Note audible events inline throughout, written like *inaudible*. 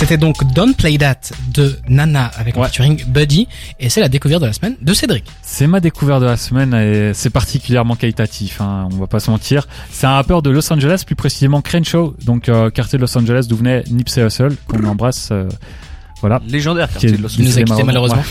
C'était donc Don't Play That de Nana avec un featuring Buddy et c'est la découverte de la semaine de Cédric. C'est ma découverte de la semaine et c'est particulièrement qualitatif, hein, on va pas se mentir. C'est un rappeur de Los Angeles, plus précisément Crenshaw, donc euh, quartier de Los Angeles d'où venait Nipsey Hussle, qu'on embrasse. euh, voilà. Légendaire Qui quartier de Los Il nous a quittés malheureusement. malheureusement.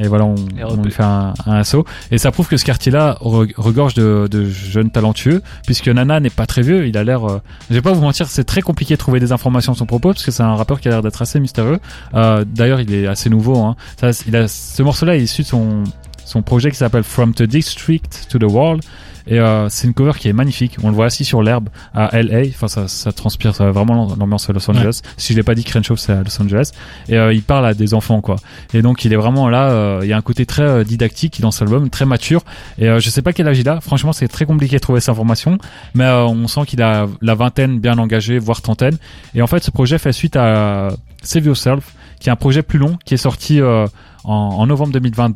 Et voilà, on, lui fait un, un assaut. Et ça prouve que ce quartier-là re- regorge de, de jeunes talentueux, puisque Nana n'est pas très vieux. Il a l'air, euh, je vais pas vous mentir, c'est très compliqué de trouver des informations à son propos, parce que c'est un rappeur qui a l'air d'être assez mystérieux. Euh, D'ailleurs, il est assez nouveau. Hein. Ça, il a, ce morceau-là est issu de son, son projet qui s'appelle From the District to the World. Et euh, c'est une cover qui est magnifique. On le voit assis sur l'herbe à LA. Enfin, ça, ça transpire ça, vraiment l'ambiance à Los Angeles. Si je l'ai pas dit, Crenshaw, c'est à Los Angeles. Et euh, il parle à des enfants, quoi. Et donc, il est vraiment là. euh, il y a un côté très euh, didactique dans cet album, très mature. Et euh, je sais pas quel âge il a. Franchement, c'est très compliqué de trouver cette information. Mais euh, on sent qu'il a la vingtaine bien engagée, voire trentaine. Et en fait, ce projet fait suite à Save Yourself, qui est un projet plus long, qui est sorti euh, en, en novembre 2020,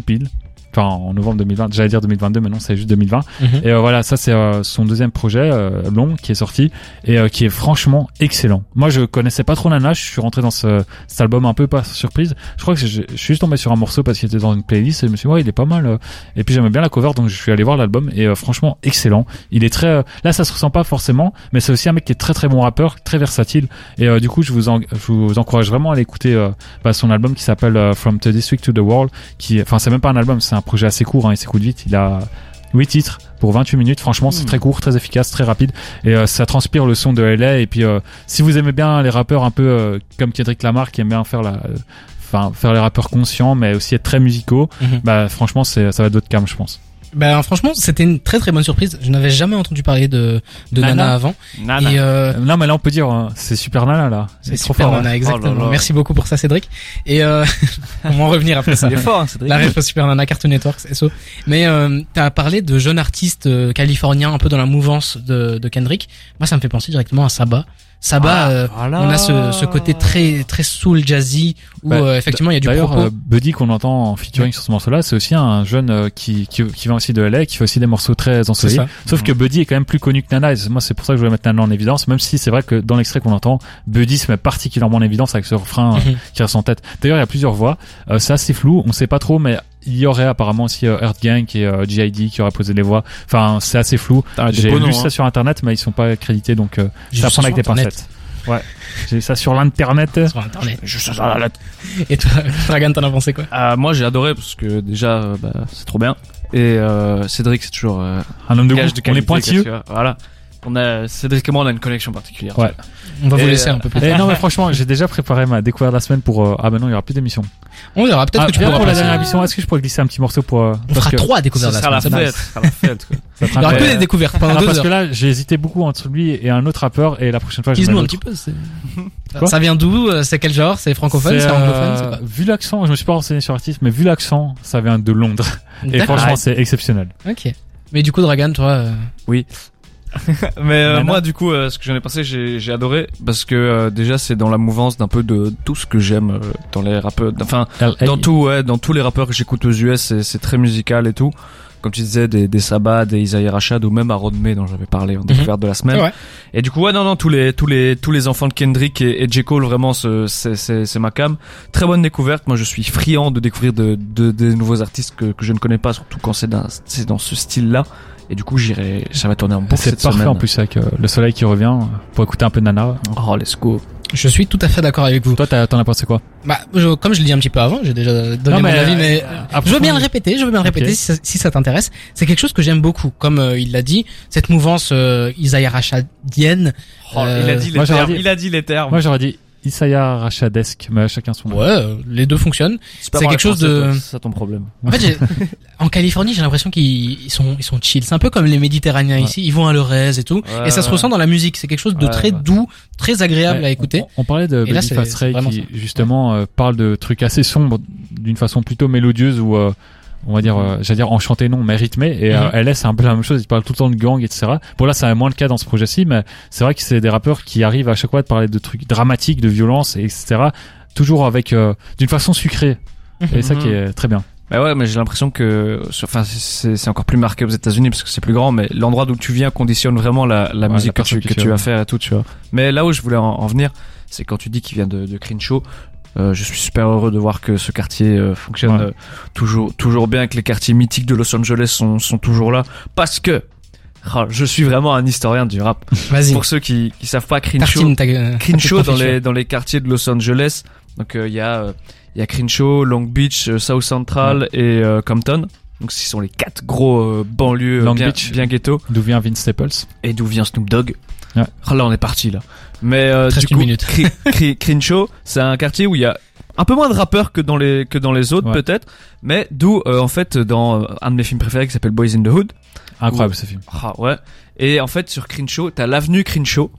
tout. Enfin, en novembre 2020, j'allais dire 2022, mais non, c'est juste 2020. Mhm. Et euh, voilà, ça c'est euh, son deuxième projet euh, long qui est sorti et euh, qui est franchement excellent. Moi, je connaissais pas trop Nana, je suis rentré dans ce, cet album un peu par surprise. Je crois que je, je suis juste tombé sur un morceau parce qu'il était dans une playlist et je me suis dit ouais, il est pas mal. Et puis j'aimais bien la cover, donc je suis allé voir l'album et euh, franchement excellent. Il est très euh, là, ça se ressent pas forcément, mais c'est aussi un mec qui est très très bon rappeur, très versatile. Et euh, du coup, je vous, en- je vous encourage vraiment à aller écouter euh, bah, son album qui s'appelle euh, From the District to the World. Qui, enfin, c'est même pas un album, c'est un projet assez court, hein, il s'écoute vite. Il a 8 titres pour 28 minutes. Franchement, c'est Hmm. très court, très efficace, très rapide. Et euh, ça transpire le son de LA. Et puis, euh, si vous aimez bien les rappeurs un peu euh, comme Kendrick Lamar, qui aime bien faire la, enfin, faire les rappeurs conscients, mais aussi être très musicaux, Mhm. bah, franchement, ça va être d'autres cam, je pense. Ben franchement, c'était une très très bonne surprise. Je n'avais jamais entendu parler de de Nana, Nana. avant. Nana. Et euh, non, mais là, on peut dire, euh, c'est super nana, là. c'est trop super fort. Nana, hein. exactement. Oh là là. Merci beaucoup pour ça, Cédric. Et euh, *laughs* comment revenir après ça Il est fort, hein, Cédric. La ref Super Nana Cartoon Network, SO. Mais euh, t'as parlé de jeunes artistes euh, californiens un peu dans la mouvance de, de Kendrick. Moi, ça me fait penser directement à Saba. Saba, Ah, euh, voilà. on a ce, ce côté très très soul jazzy où Bah, euh, effectivement il y a du D'ailleurs, propos. euh, Buddy qu'on entend en featuring sur ce morceau-là, c'est aussi un jeune euh, qui, qui, qui vient aussi de LA, qui fait aussi des morceaux très ensoleillés. Sauf que Buddy est quand même plus connu que Nana. Et moi, c'est pour ça que je voulais mettre Nana en évidence, même si c'est vrai que dans l'extrait qu'on entend, Buddy se met particulièrement en évidence avec ce refrain euh, Mhm. qui reste en tête. D'ailleurs, il y a plusieurs voix. Euh, c'est assez flou, on sait pas trop, mais il y aurait apparemment aussi euh, Earth Gang et euh, GID qui auraient posé les voix. Enfin, c'est assez flou. Des J'ai lu noms, ça hein. sur internet, mais ils sont pas accrédités, donc euh, ça prend avec des pincettes. Ouais, j'ai ça sur l'internet. Sur Internet. Je Et toi, Dragan, t'en as pensé quoi? Euh, moi j'ai adoré parce que déjà euh, bah, c'est trop bien et euh, Cédric c'est toujours euh, Un homme de gage goût. de On est pointilleux. vois. voilà on a Cédric et moi on a une connexion particulière Ouais. On va vous Et, laisser euh, un peu plus *laughs* Eh tard. non, mais franchement, j'ai déjà préparé ma découverte de la semaine pour. euh, ah, bah non, il y aura plus d'émission. On verra. Peut-être Ah, que tu bien pourras pour la dernière émission. Est-ce que je pourrais glisser un petit morceau pour. euh, On parce fera que- trois découvertes sera la la semaine. sera la fête ça Il y aura que peu- des découvertes pendant Ah, deux parce que là, j'ai hésité beaucoup entre lui et un autre rappeur, et la prochaine fois, je vais Dis-nous un petit peu. Ça vient d'où euh, C'est quel genre? C'est francophone C'est anglophone euh, vu l'accent, je me suis pas renseigné sur l'artiste, mais vu l'accent, ça vient de Londres. Et franchement, c'est exceptionnel. Ok. Mais du coup, Dragan, toi, euh, *laughs* Mais euh, moi, du coup, euh, ce que j'en ai pensé, j'ai j'ai adoré parce que euh, déjà, c'est dans la mouvance d'un peu de tout ce que j'aime euh, dans les rappeurs. Enfin, dans tout, ouais, dans tous les rappeurs que j'écoute aux US, c'est c'est très musical et tout. Comme tu disais, des, des Sabbath, des Isaiah Rashad ou même Aaron May dont j'avais parlé en découverte de la semaine. Ouais. Et du coup, ouais, non, non, tous les, tous les, tous les enfants de Kendrick et, et J. Cole, vraiment, ce- c'est, c'est, c'est ma cam. Très bonne découverte. Moi, je suis friand de découvrir de, de, des nouveaux artistes que, que je ne connais pas, surtout quand c'est dans, c'est dans ce style-là. Et du coup, j'irai, ça va tourner en boucle C'est cette parfait semaine. en plus avec euh, le soleil qui revient euh, pour écouter un peu de Nana. Oh, let's go. je suis tout à fait d'accord avec vous. Toi, t'as- t'en as pensé quoi? Bah, je- comme je l'ai dit un petit peu avant, j'ai déjà donné Non, mon mais, avis, mais euh, je veux bien le répéter. Je veux bien le répéter si ça, si ça t'intéresse. C'est quelque chose que j'aime beaucoup, comme euh, il l'a dit, cette mouvance euh, Isaiah Rashadienne. Oh, Euh, il a dit les moi, termes. dit- Il a dit les termes. Moi, j'aurais dit Isaiah Rachadesque, mais chacun son. Ouais, euh, les deux fonctionnent. c'est quelque chose de- C'est ça ton problème. En fait, j'ai- *laughs* en Californie, j'ai l'impression qu'ils ils sont ils sont chill. C'est un peu comme les Méditerranéens Ouais. ici. Ils vont à leur aise et tout. Ouais, et ça se ressent dans la musique. C'est quelque chose de Ouais, très ouais. doux, très agréable Ouais, à écouter. On, on parlait de Et Ray qui ça. justement euh, parle de trucs assez sombres d'une façon plutôt mélodieuse ou euh, on va dire, euh, j'allais dire enchanté non, mais rythmé. Et euh, Mhm. LS c'est un peu la même chose. Il parle tout le temps de gang, etc. Bon là, c'est moins le cas dans ce projet-ci, mais c'est vrai que c'est des rappeurs qui arrivent à chaque fois de parler de trucs dramatiques, de violence, et etc. Toujours avec euh, d'une façon sucrée. Et ça qui est très bien. Bah ouais, mais j'ai l'impression que, enfin, c'est encore plus marqué aux États-Unis parce que c'est plus grand, mais l'endroit d'où tu viens conditionne vraiment la, la Ouais, musique la que tu, que tu vas faire et tout, tu vois. Mais là où je voulais en, en venir, c'est quand tu dis qu'il vient de, de Crenshaw. Euh, je suis super heureux de voir que ce quartier euh, fonctionne Ouais. euh, toujours toujours bien, que les quartiers mythiques de Los Angeles sont, sont toujours là. Parce que ah, je suis vraiment un historien du rap. *laughs* Vas-y. Pour ceux qui qui savent pas, Crenshaw, Crenshaw dans les dans les quartiers de Los Angeles. Donc euh, il y a euh, il y a Crenshaw, Long Beach, South Central et euh, Compton. Donc ce sont les quatre gros euh, banlieues euh, Long bien, Beach. bien ghetto. D'où vient Vince Staples Et d'où vient Snoop Dogg Ouais. Ah, Là on est parti là. Mais euh, du coup, minute. Cri- Cri- Crenshaw, c'est un quartier où il y a un peu moins de rappeurs que dans les que dans les autres Ouais. peut-être, mais d'où euh, en fait dans euh, un de mes films préférés qui s'appelle Boys in the Hood. Incroyable ce film. Ah ouais. Et en fait sur Crenshaw, t'as l'avenue Crenshaw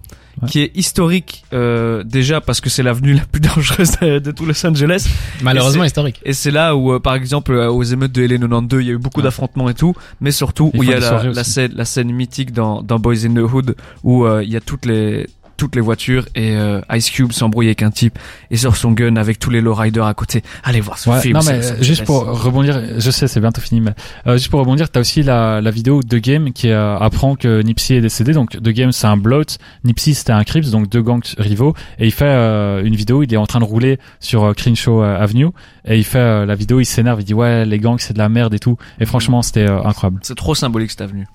Ouais. qui est historique euh, déjà parce que c'est l'avenue *laughs* la plus dangereuse de, de tout Los Angeles Malheureusement Et historique. et c'est là où euh, par exemple euh, aux émeutes de LA92 il y a eu beaucoup Ouais. d'affrontements et tout mais surtout où il y a la, scène la scène mythique dans dans Boys in the Hood où il y a toutes les toutes les voitures et euh, Ice Cube s'embrouille avec un type et sort son gun avec tous les lowriders à côté. Allez voir ce Ouais, film. non mais euh, juste pour rebondir, je sais c'est bientôt fini, mais euh, juste pour rebondir, t'as aussi la, la vidéo de Game qui euh, apprend que Nipsey est décédé. Donc de Game c'est un bloat, Nipsey c'était un Crips, donc deux gangs rivaux, et il fait euh, une vidéo, il est en train de rouler sur euh, Crenshaw Avenue, et il fait euh, la vidéo, il s'énerve, il dit ouais les gangs c'est de la merde et tout, et franchement c'était euh, incroyable. c'est trop symbolique cette avenue.